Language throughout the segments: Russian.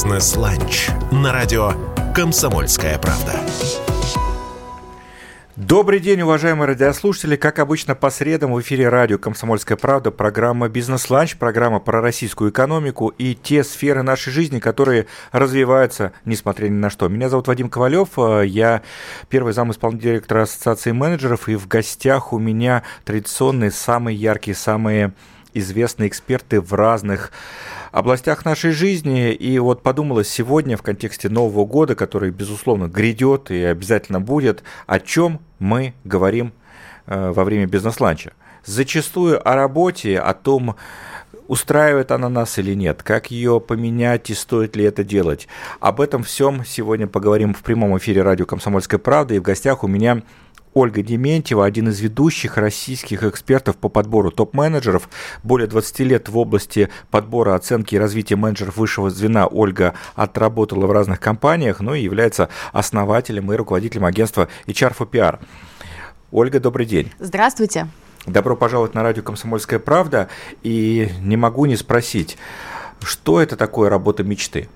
Бизнес-ланч на радио «Комсомольская правда». Добрый день, уважаемые радиослушатели. Как обычно, по средам в эфире радио «Комсомольская правда» программа «Бизнес-ланч», программа про российскую экономику и те сферы нашей жизни, которые развиваются, несмотря ни на что. Меня зовут Вадим Ковалев, я первый зам исполнительного директора Ассоциации менеджеров, и в гостях у меня традиционные, самые яркие, самые известные эксперты в разных областях нашей жизни. И вот подумалось сегодня в контексте Нового года, который, безусловно, грядет и обязательно будет, о чем мы говорим э, во время бизнес-ланча. Зачастую о работе, о том, устраивает она нас или нет, как ее поменять и стоит ли это делать. Об этом всем сегодня поговорим в прямом эфире радио «Комсомольская правда». И в гостях у меня Ольга Дементьева, один из ведущих российских экспертов по подбору топ-менеджеров. Более 20 лет в области подбора, оценки и развития менеджеров высшего звена Ольга отработала в разных компаниях, но и является основателем и руководителем агентства HR for PR. Ольга, добрый день. Здравствуйте. Добро пожаловать на радио «Комсомольская правда». И не могу не спросить, что это такое работа мечты?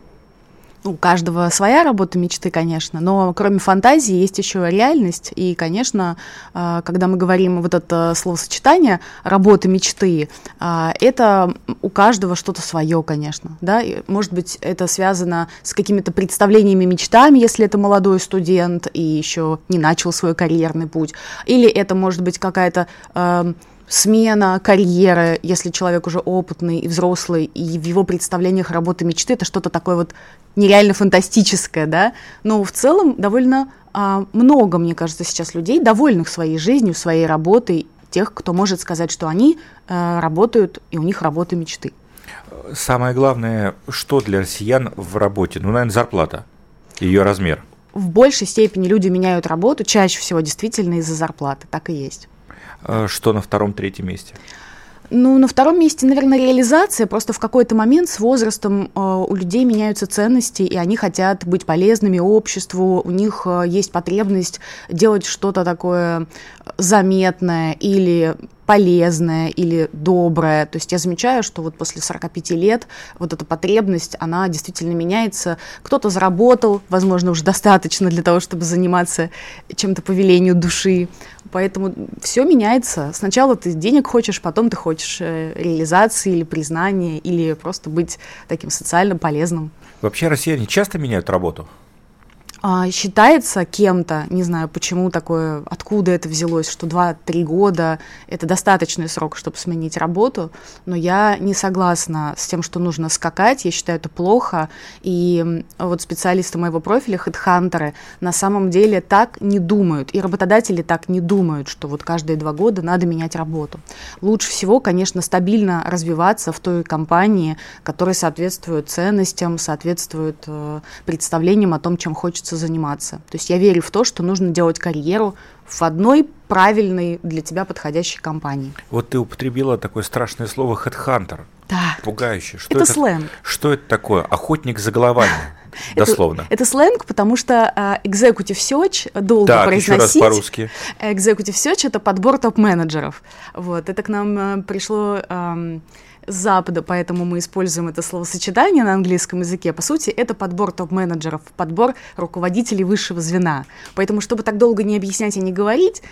У каждого своя работа мечты, конечно, но кроме фантазии есть еще реальность. И, конечно, а, когда мы говорим вот это словосочетание работа мечты, а, это у каждого что-то свое, конечно. Да? И, может быть, это связано с какими-то представлениями, мечтами, если это молодой студент и еще не начал свой карьерный путь. Или это может быть какая-то смена карьеры, если человек уже опытный и взрослый, и в его представлениях работы мечты это что-то такое вот нереально фантастическое, да, но в целом довольно а, много, мне кажется, сейчас людей, довольных своей жизнью, своей работой, тех, кто может сказать, что они а, работают, и у них работа мечты. Самое главное, что для россиян в работе? Ну, наверное, зарплата, ее размер. В большей степени люди меняют работу, чаще всего действительно из-за зарплаты, так и есть. А что на втором-третьем месте? Ну, на втором месте, наверное, реализация. Просто в какой-то момент с возрастом э, у людей меняются ценности, и они хотят быть полезными обществу, у них э, есть потребность делать что-то такое заметное или полезное или доброе. То есть я замечаю, что вот после 45 лет вот эта потребность, она действительно меняется. Кто-то заработал, возможно, уже достаточно для того, чтобы заниматься чем-то по велению души. Поэтому все меняется. Сначала ты денег хочешь, потом ты хочешь э, реализации или признания, или просто быть таким социально полезным. Вообще россияне часто меняют работу? А, считается кем-то, не знаю почему такое, откуда это взялось, что 2-3 года это достаточный срок, чтобы сменить работу, но я не согласна с тем, что нужно скакать, я считаю это плохо, и вот специалисты моего профиля, хедхантеры, на самом деле так не думают, и работодатели так не думают, что вот каждые два года надо менять работу. Лучше всего, конечно, стабильно развиваться в той компании, которая соответствует ценностям, соответствует э, представлениям о том, чем хочется хочется заниматься. То есть я верю в то, что нужно делать карьеру в одной правильной для тебя подходящей компании. Вот ты употребила такое страшное слово «хедхантер». Да. Пугающее. Что это, это сленг. Что это такое? Охотник за головами. Дословно. Это, это сленг, потому что uh, executive search долго так, произносить. Еще раз по-русски. Executive search это подбор топ-менеджеров. Вот, это к нам uh, пришло Запада, поэтому мы используем это словосочетание на английском языке. По сути, это подбор топ-менеджеров, подбор руководителей высшего звена. Поэтому, чтобы так долго не объяснять и не говорить,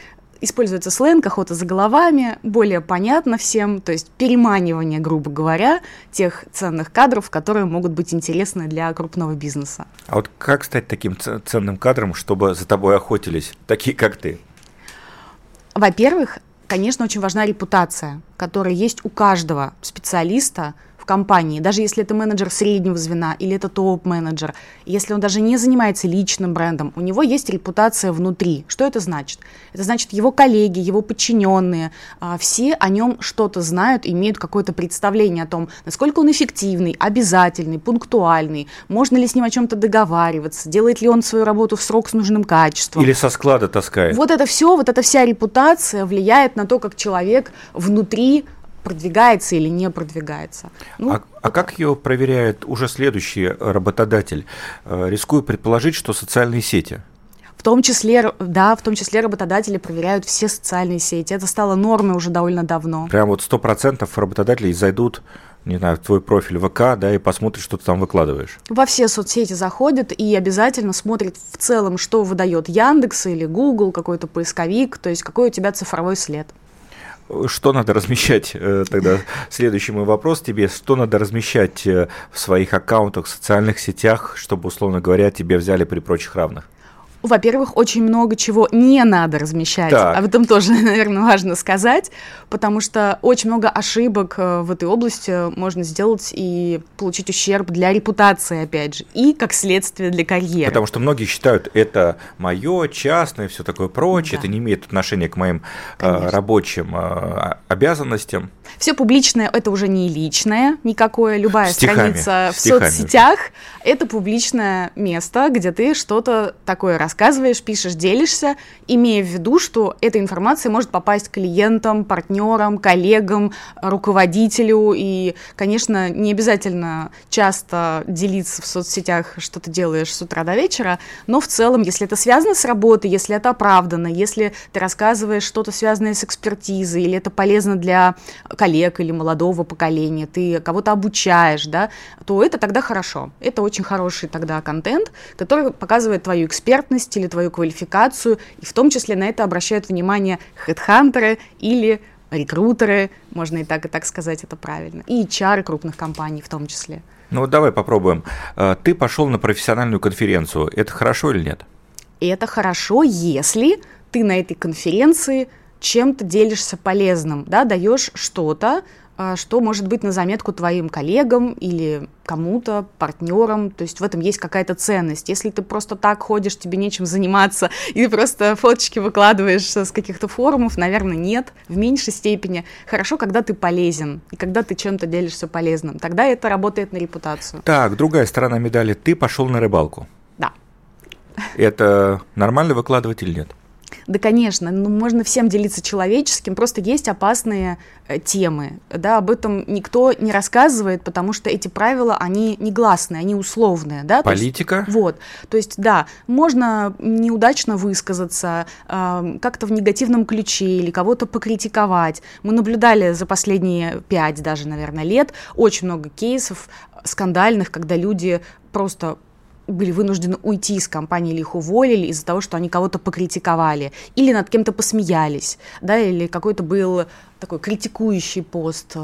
используется сленг, охота за головами, более понятно всем, то есть переманивание, грубо говоря, тех ценных кадров, которые могут быть интересны для крупного бизнеса. А вот как стать таким ценным кадром, чтобы за тобой охотились, такие как ты? Во-первых, конечно, очень важна репутация, которая есть у каждого специалиста – в компании, даже если это менеджер среднего звена или это топ-менеджер, если он даже не занимается личным брендом, у него есть репутация внутри. Что это значит? Это значит, его коллеги, его подчиненные, а, все о нем что-то знают, имеют какое-то представление о том, насколько он эффективный, обязательный, пунктуальный, можно ли с ним о чем-то договариваться, делает ли он свою работу в срок с нужным качеством. Или со склада таскает. Вот это все, вот эта вся репутация влияет на то, как человек внутри продвигается или не продвигается. Ну, а, а как ее проверяет уже следующий работодатель? Э, рискую предположить, что социальные сети. В том числе, да, в том числе работодатели проверяют все социальные сети. Это стало нормой уже довольно давно. Прям вот сто процентов работодателей зайдут не знаю, твой профиль ВК, да, и посмотрит, что ты там выкладываешь. Во все соцсети заходит и обязательно смотрит в целом, что выдает Яндекс или Google, какой-то поисковик, то есть какой у тебя цифровой след. Что надо размещать, э, тогда следующий мой вопрос тебе, что надо размещать э, в своих аккаунтах, в социальных сетях, чтобы, условно говоря, тебе взяли при прочих равных? Во-первых, очень много чего не надо размещать. Так. Об этом тоже, наверное, важно сказать, потому что очень много ошибок э, в этой области можно сделать и получить ущерб для репутации, опять же, и как следствие для карьеры. Потому что многие считают, это мое, частное, все такое прочее, да. это не имеет отношения к моим э, рабочим э, обязанностям. Все публичное это уже не личное никакое, любая стихами, страница в стихами. соцсетях это публичное место, где ты что-то такое рассказываешь рассказываешь, пишешь, делишься, имея в виду, что эта информация может попасть клиентам, партнерам, коллегам, руководителю. И, конечно, не обязательно часто делиться в соцсетях, что ты делаешь с утра до вечера, но в целом, если это связано с работой, если это оправдано, если ты рассказываешь что-то связанное с экспертизой, или это полезно для коллег или молодого поколения, ты кого-то обучаешь, да, то это тогда хорошо. Это очень хороший тогда контент, который показывает твою экспертность, или твою квалификацию, и в том числе на это обращают внимание хедхантеры или рекрутеры, можно и так, и так сказать, это правильно, и HR крупных компаний в том числе. Ну вот давай попробуем. Э, ты пошел на профессиональную конференцию, это хорошо или нет? Это хорошо, если ты на этой конференции чем-то делишься полезным, да, даешь что-то, а, что может быть на заметку твоим коллегам или кому-то, партнерам, то есть в этом есть какая-то ценность. Если ты просто так ходишь, тебе нечем заниматься, и просто фоточки выкладываешь с каких-то форумов, наверное, нет, в меньшей степени. Хорошо, когда ты полезен, и когда ты чем-то делишься полезным, тогда это работает на репутацию. Так, другая сторона медали, ты пошел на рыбалку. Да. Это нормально выкладывать или нет? Да, конечно, ну, можно всем делиться человеческим, просто есть опасные э, темы, да, об этом никто не рассказывает, потому что эти правила, они негласные, они условные, да. Политика? есть, вот, то есть, да, можно неудачно высказаться, э, как-то в негативном ключе или кого-то покритиковать. Мы наблюдали за последние пять даже, наверное, лет очень много кейсов скандальных, когда люди просто были вынуждены уйти из компании или их уволили из-за того, что они кого-то покритиковали или над кем-то посмеялись, да, или какой-то был такой критикующий пост.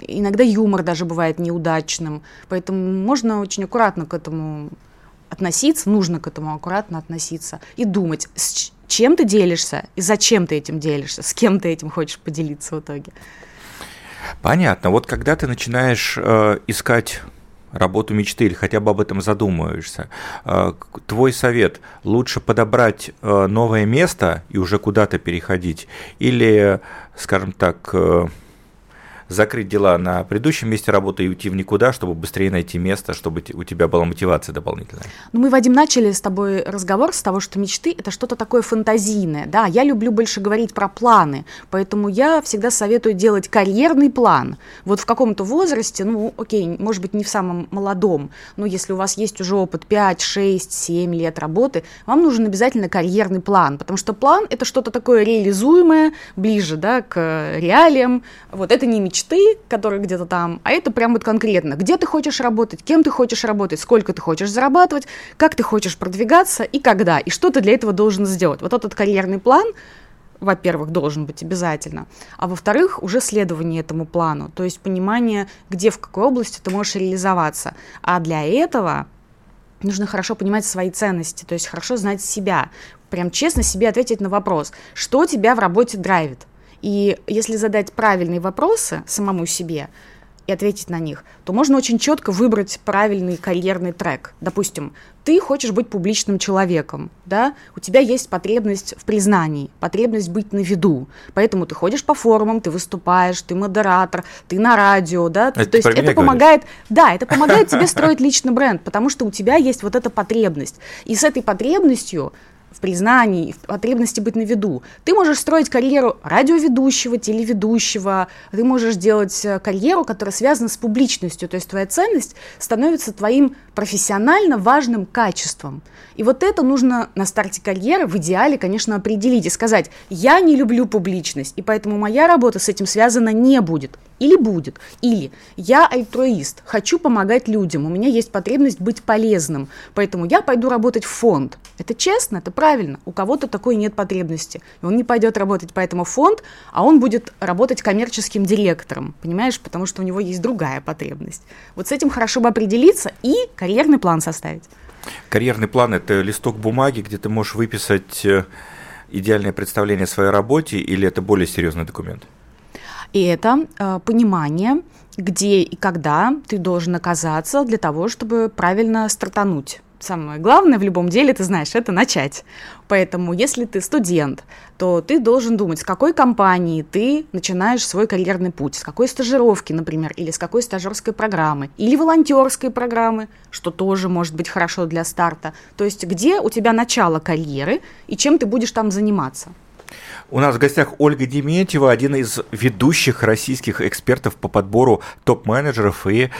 Иногда юмор даже бывает неудачным, поэтому можно очень аккуратно к этому относиться, нужно к этому аккуратно относиться и думать, с чем ты делишься и зачем ты этим делишься, с кем ты этим хочешь поделиться в итоге. Понятно. Вот когда ты начинаешь э, искать работу мечты или хотя бы об этом задумываешься. А, твой совет – лучше подобрать э, новое место и уже куда-то переходить или, скажем так, э, закрыть дела на предыдущем месте работы и уйти в никуда, чтобы быстрее найти место, чтобы у тебя была мотивация дополнительная. Ну, мы, Вадим, начали с тобой разговор с того, что мечты – это что-то такое фантазийное. Да, я люблю больше говорить про планы, поэтому я всегда советую делать карьерный план. Вот в каком-то возрасте, ну, окей, может быть, не в самом молодом, но если у вас есть уже опыт 5, 6, 7 лет работы, вам нужен обязательно карьерный план, потому что план – это что-то такое реализуемое, ближе, да, к реалиям. Вот это не мечта, мечты, которые где-то там, а это прям вот конкретно, где ты хочешь работать, кем ты хочешь работать, сколько ты хочешь зарабатывать, как ты хочешь продвигаться и когда, и что ты для этого должен сделать. Вот этот карьерный план, во-первых, должен быть обязательно, а во-вторых, уже следование этому плану, то есть понимание, где, в какой области ты можешь реализоваться. А для этого нужно хорошо понимать свои ценности, то есть хорошо знать себя, прям честно себе ответить на вопрос, что тебя в работе драйвит, и если задать правильные вопросы самому себе и ответить на них, то можно очень четко выбрать правильный карьерный трек. Допустим, ты хочешь быть публичным человеком, да, у тебя есть потребность в признании, потребность быть на виду, поэтому ты ходишь по форумам, ты выступаешь, ты модератор, ты на радио, да, это то есть это помогает, да, это помогает тебе строить личный бренд, потому что у тебя есть вот эта потребность, и с этой потребностью в признании, в потребности быть на виду. Ты можешь строить карьеру радиоведущего, телеведущего, ты можешь делать э, карьеру, которая связана с публичностью, то есть твоя ценность становится твоим профессионально важным качеством. И вот это нужно на старте карьеры в идеале, конечно, определить и сказать, я не люблю публичность, и поэтому моя работа с этим связана не будет. Или будет. Или я альтруист, хочу помогать людям, у меня есть потребность быть полезным, поэтому я пойду работать в фонд. Это честно, это правильно. У кого-то такой нет потребности. Он не пойдет работать по этому фонд, а он будет работать коммерческим директором, понимаешь, потому что у него есть другая потребность. Вот с этим хорошо бы определиться и карьерный план составить. Карьерный план – это листок бумаги, где ты можешь выписать э, идеальное представление о своей работе, или это более серьезный документ? И это э, понимание, где и когда ты должен оказаться для того, чтобы правильно стартануть самое главное в любом деле, ты знаешь, это начать. Поэтому, если ты студент, то ты должен думать, с какой компании ты начинаешь свой карьерный путь, с какой стажировки, например, или с какой стажерской программы, или волонтерской программы, что тоже может быть хорошо для старта. То есть, где у тебя начало карьеры и чем ты будешь там заниматься. У нас в гостях Ольга Дементьева, один из ведущих российских экспертов по подбору топ-менеджеров и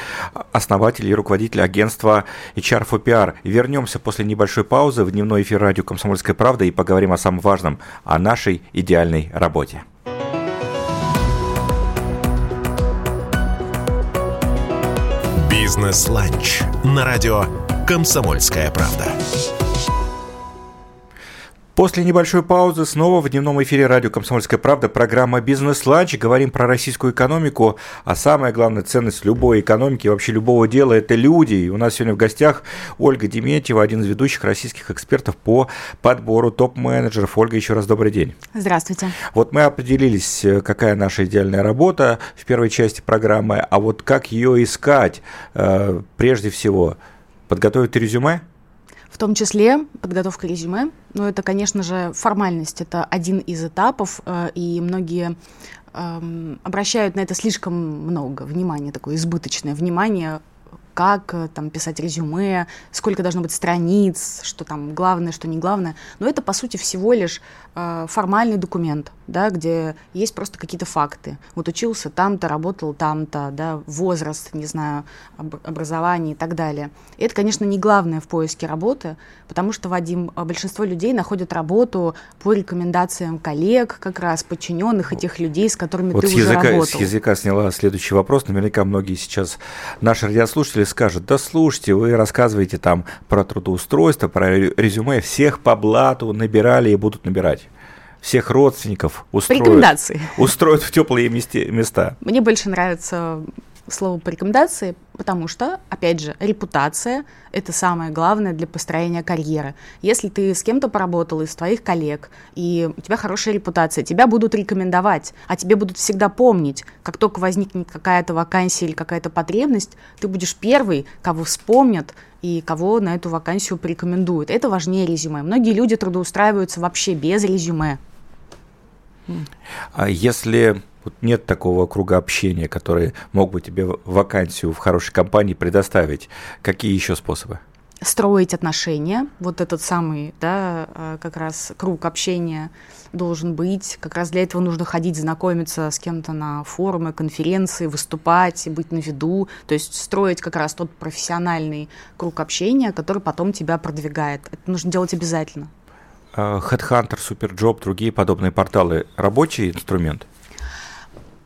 основатель и руководитель агентства HR for PR. Вернемся после небольшой паузы в дневной эфир радио «Комсомольская правда» и поговорим о самом важном, о нашей идеальной работе. Бизнес-ланч на радио «Комсомольская правда». После небольшой паузы снова в дневном эфире радио «Комсомольская правда» программа «Бизнес-ланч». Говорим про российскую экономику, а самая главная ценность любой экономики, вообще любого дела – это люди. И у нас сегодня в гостях Ольга Дементьева, один из ведущих российских экспертов по подбору топ-менеджеров. Ольга, еще раз добрый день. Здравствуйте. Вот мы определились, какая наша идеальная работа в первой части программы, а вот как ее искать э, прежде всего? Подготовить резюме? В том числе подготовка резюме. Но это, конечно же, формальность. Это один из этапов, э, и многие эм, обращают на это слишком много внимания, такое избыточное внимание, как э, там писать резюме, сколько должно быть страниц, что там главное, что не главное. Но это, по сути, всего лишь э, формальный документ, да, где есть просто какие-то факты. Вот учился там-то, работал там-то, да, возраст, не знаю, об, образование и так далее. И это, конечно, не главное в поиске работы, потому что, Вадим, а, большинство людей находят работу по рекомендациям коллег, как раз подчиненных этих людей, с которыми вот ты с уже языка, работал. С языка сняла следующий вопрос. Наверняка многие сейчас наши радиослушатели скажут, да слушайте, вы рассказываете там про трудоустройство, про резюме, всех по блату набирали и будут набирать всех родственников устроят, Рекомендации. устроят в теплые места. Мне больше нравится слово по рекомендации, потому что, опять же, репутация – это самое главное для построения карьеры. Если ты с кем-то поработал из твоих коллег, и у тебя хорошая репутация, тебя будут рекомендовать, а тебе будут всегда помнить, как только возникнет какая-то вакансия или какая-то потребность, ты будешь первый, кого вспомнят, и кого на эту вакансию порекомендуют. Это важнее резюме. Многие люди трудоустраиваются вообще без резюме. А если вот нет такого круга общения, который мог бы тебе вакансию в хорошей компании предоставить, какие еще способы? Строить отношения, вот этот самый, да, а, как раз круг общения должен быть. Как раз для этого нужно ходить, знакомиться с кем-то на форумы, конференции, выступать, быть на виду. То есть строить как раз тот профессиональный круг общения, который потом тебя продвигает. Это нужно делать обязательно. А, Headhunter, Superjob, другие подобные порталы – рабочий инструмент?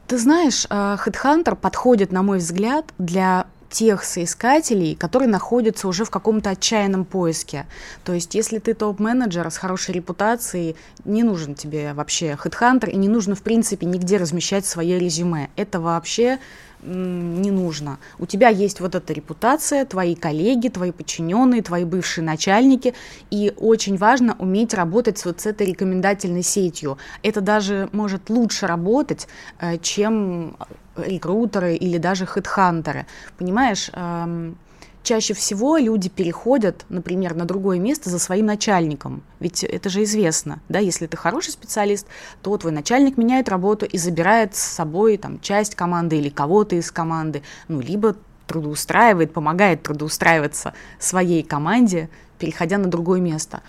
Ты знаешь, а, Headhunter подходит, на мой взгляд, для тех соискателей, которые находятся уже в каком-то отчаянном поиске. То есть, если ты топ-менеджер с хорошей репутацией, не нужен тебе вообще HeadHunter, и не нужно, в принципе, нигде размещать свое резюме. Это вообще не нужно. У тебя есть вот эта репутация, твои коллеги, твои подчиненные, твои бывшие начальники, и очень важно уметь работать вот с этой рекомендательной сетью. Это даже может лучше работать, э, чем рекрутеры или даже хедхантеры. Понимаешь, эм, чаще всего люди переходят, например, на другое место за своим начальником. Ведь это же известно, да, если ты хороший специалист, то твой начальник меняет работу и забирает с собой там часть команды или кого-то из команды, ну, либо трудоустраивает, помогает трудоустраиваться своей команде, переходя на другое место.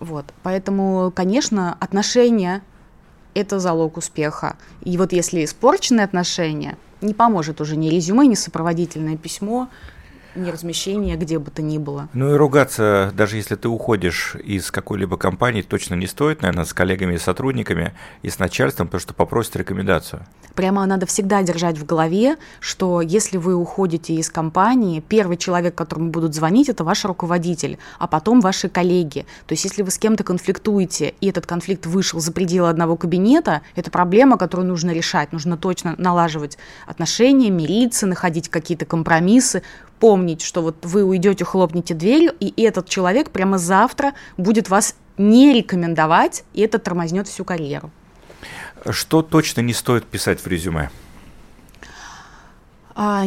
Вот. Поэтому, конечно, отношения – это залог успеха. И вот если испорченные отношения, не поможет уже ни резюме, ни сопроводительное письмо – неразмещения где бы то ни было. Ну и ругаться, даже если ты уходишь из какой-либо компании, точно не стоит, наверное, с коллегами и сотрудниками и с начальством, потому что попросят рекомендацию. Прямо надо всегда держать в голове, что если вы уходите из компании, первый человек, которому будут звонить, это ваш руководитель, а потом ваши коллеги. То есть если вы с кем-то конфликтуете, и этот конфликт вышел за пределы одного кабинета, это проблема, которую нужно решать, нужно точно налаживать отношения, мириться, находить какие-то компромиссы, помнить, что вот вы уйдете, хлопнете дверью, и этот человек прямо завтра будет вас не рекомендовать, и это тормознет всю карьеру. Что точно не стоит писать в резюме? А,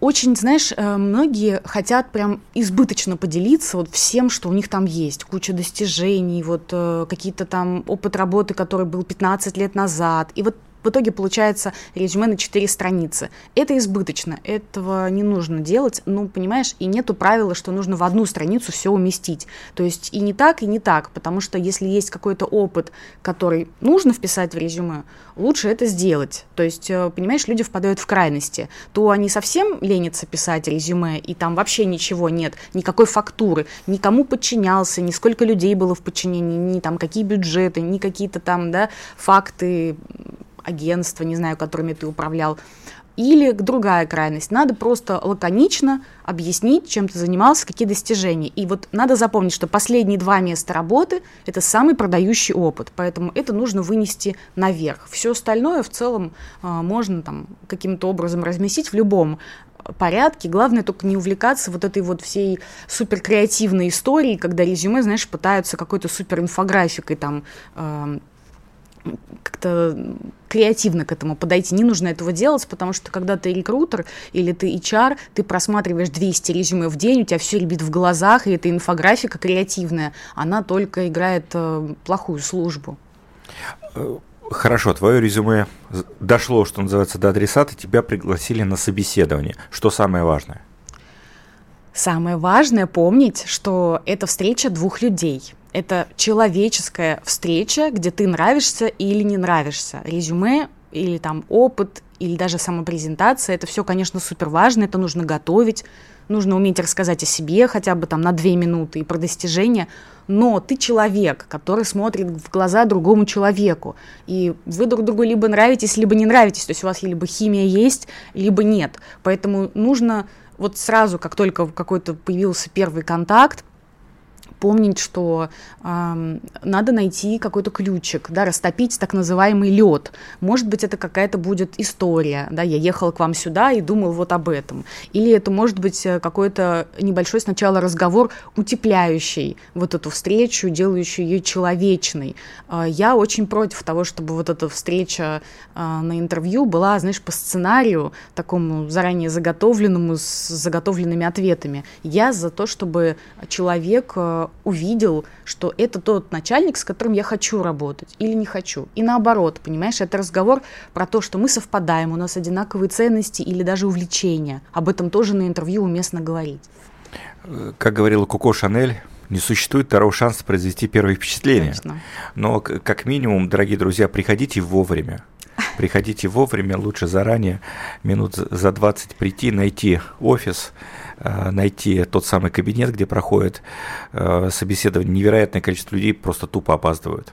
очень, знаешь, э, многие хотят прям избыточно поделиться вот всем, что у них там есть. Куча достижений, вот э, какие-то там опыт работы, который был 15 лет назад. И вот в итоге получается резюме на 4 страницы. Это избыточно, этого не нужно делать, ну, понимаешь, и нету правила, что нужно в одну страницу все уместить. То есть и не так, и не так, потому что если есть какой-то опыт, который нужно вписать в резюме, лучше это сделать. То есть, э, понимаешь, люди впадают в крайности. То они совсем ленятся писать резюме, и там вообще ничего нет, никакой фактуры, никому подчинялся, ни сколько людей было в подчинении, ни там какие бюджеты, ни какие-то там, да, факты агентства, не знаю, которыми ты управлял. Или другая крайность. Надо просто лаконично объяснить, чем ты занимался, какие достижения. И вот надо запомнить, что последние два места работы – это самый продающий опыт. Поэтому это нужно вынести наверх. Все остальное в целом а, можно там каким-то образом разместить в любом порядке. Главное только не увлекаться вот этой вот всей супер креативной историей, когда резюме, знаешь, пытаются какой-то супер инфографикой там э, как-то креативно к этому подойти. Не нужно этого делать, потому что когда ты рекрутер или ты HR, ты просматриваешь 200 резюме в день, у тебя все ребит в глазах, и эта инфографика креативная, она только играет э, плохую службу. Э, хорошо, твое резюме дошло, что называется, до адресата, тебя пригласили на собеседование. Что самое важное? Самое важное помнить, что это встреча двух людей – это человеческая встреча, где ты нравишься или не нравишься. Резюме или там опыт, или даже самопрезентация, это все, конечно, супер важно, это нужно готовить, нужно уметь рассказать о себе хотя бы там на две минуты и про достижения, но ты человек, который смотрит в глаза другому человеку, и вы друг другу либо нравитесь, либо не нравитесь, то есть у вас либо химия есть, либо нет, поэтому нужно вот сразу, как только какой-то появился первый контакт, помнить, что э, надо найти какой-то ключик, да, растопить так называемый лед. Может быть, это какая-то будет история, да, я ехал к вам сюда и думал вот об этом. Или это может быть э, какой-то небольшой сначала разговор, утепляющий вот эту встречу, делающий ее человечной. Э, я очень против того, чтобы вот эта встреча э, на интервью была, знаешь, по сценарию, такому заранее заготовленному, с заготовленными ответами. Я за то, чтобы человек увидел, что это тот начальник, с которым я хочу работать или не хочу. И наоборот, понимаешь, это разговор про то, что мы совпадаем, у нас одинаковые ценности или даже увлечения. Об этом тоже на интервью уместно говорить. Как говорила Коко Шанель, не существует второго шанса произвести первое впечатление. Точно. Но как минимум, дорогие друзья, приходите вовремя. Приходите вовремя, лучше заранее, минут за 20 прийти, найти офис, Э, найти тот самый кабинет, где проходит э, собеседование. Невероятное количество людей просто тупо опаздывают.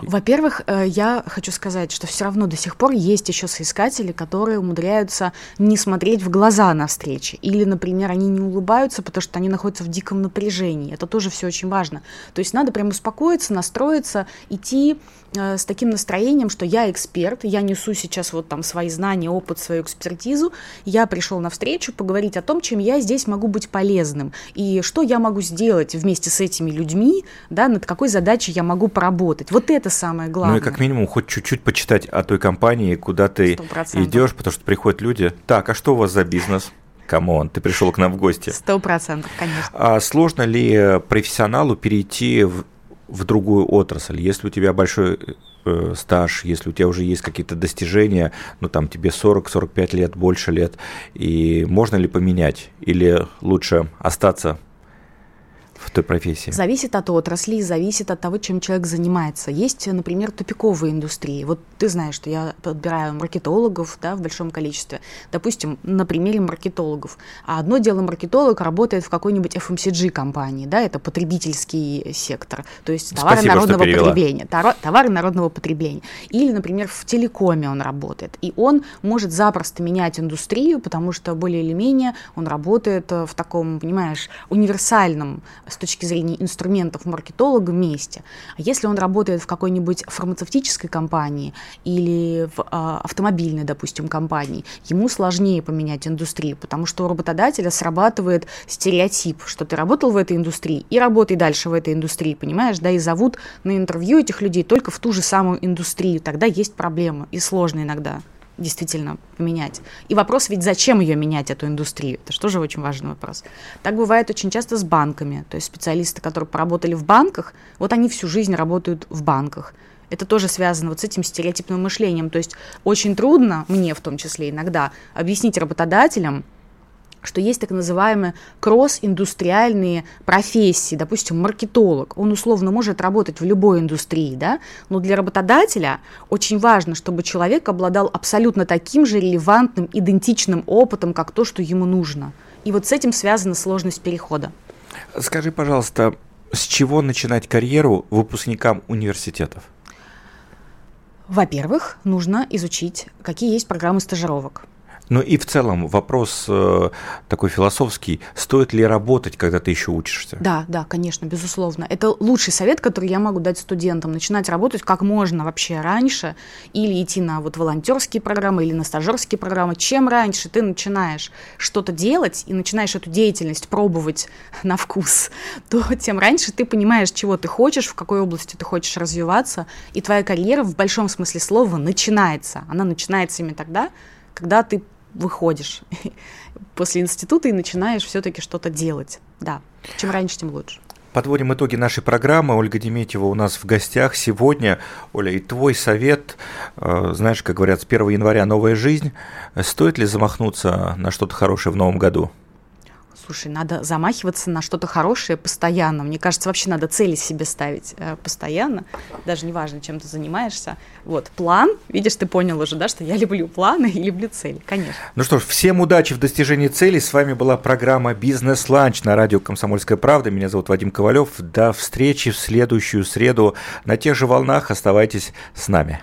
Во-первых, э, я хочу сказать, что все равно до сих пор есть еще соискатели, которые умудряются не смотреть в глаза на встрече. Или, например, они не улыбаются, потому что они находятся в диком напряжении. Это тоже все очень важно. То есть надо прям успокоиться, настроиться, идти с таким настроением, что я эксперт, я несу сейчас вот там свои знания, опыт, свою экспертизу, я пришел на встречу поговорить о том, чем я здесь могу быть полезным, и что я могу сделать вместе с этими людьми, да, над какой задачей я могу поработать. Вот это самое главное. Ну и как минимум хоть чуть-чуть почитать о той компании, куда ты 100%. идешь, потому что приходят люди, так, а что у вас за бизнес? Come on, ты пришел к нам в гости. Сто процентов, конечно. А сложно ли профессионалу перейти в в другую отрасль. Если у тебя большой э, стаж, если у тебя уже есть какие-то достижения, ну там тебе 40-45 лет, больше лет, и можно ли поменять? Или лучше остаться той профессии? Зависит от отрасли, зависит от того, чем человек занимается. Есть, например, тупиковые индустрии. Вот ты знаешь, что я подбираю маркетологов да, в большом количестве. Допустим, на примере маркетологов. А одно дело маркетолог работает в какой-нибудь FMCG-компании, да, это потребительский сектор, то есть товары Спасибо, народного потребления. Товары народного потребления. Или, например, в телекоме он работает. И он может запросто менять индустрию, потому что более или менее он работает в таком, понимаешь, универсальном с точки зрения инструментов маркетолога месте. А если он работает в какой-нибудь фармацевтической компании или в а, автомобильной, допустим, компании, ему сложнее поменять индустрию, потому что у работодателя срабатывает стереотип, что ты работал в этой индустрии и работай дальше в этой индустрии, понимаешь, да, и зовут на интервью этих людей только в ту же самую индустрию, тогда есть проблема, и сложно иногда действительно поменять. И вопрос ведь, зачем ее менять, эту индустрию? Это же очень важный вопрос. Так бывает очень часто с банками. То есть специалисты, которые поработали в банках, вот они всю жизнь работают в банках. Это тоже связано вот с этим стереотипным мышлением. То есть очень трудно, мне в том числе иногда, объяснить работодателям, что есть так называемые кросс-индустриальные профессии, допустим, маркетолог, он условно может работать в любой индустрии, да, но для работодателя очень важно, чтобы человек обладал абсолютно таким же релевантным, идентичным опытом, как то, что ему нужно. И вот с этим связана сложность перехода. Скажи, пожалуйста, с чего начинать карьеру выпускникам университетов? Во-первых, нужно изучить, какие есть программы стажировок. Ну и в целом вопрос э, такой философский, стоит ли работать, когда ты еще учишься? Да, да, конечно, безусловно. Это лучший совет, который я могу дать студентам. Начинать работать как можно вообще раньше или идти на вот волонтерские программы или на стажерские программы. Чем раньше ты начинаешь что-то делать и начинаешь эту деятельность пробовать на вкус, то тем раньше ты понимаешь, чего ты хочешь, в какой области ты хочешь развиваться, и твоя карьера в большом смысле слова начинается. Она начинается именно тогда, когда ты выходишь после института и начинаешь все-таки что-то делать. Да, чем раньше, тем лучше. Подводим итоги нашей программы. Ольга Деметьева у нас в гостях сегодня. Оля, и твой совет, э, знаешь, как говорят, с 1 января новая жизнь. Стоит ли замахнуться на что-то хорошее в новом году? Слушай, надо замахиваться на что-то хорошее постоянно. Мне кажется, вообще надо цели себе ставить э, постоянно. Даже неважно, чем ты занимаешься. Вот, план. Видишь, ты понял уже, да, что я люблю планы и люблю цели, конечно. Ну что ж, всем удачи в достижении целей. С вами была программа «Бизнес-ланч» на радио «Комсомольская правда». Меня зовут Вадим Ковалев. До встречи в следующую среду на тех же волнах. Оставайтесь с нами.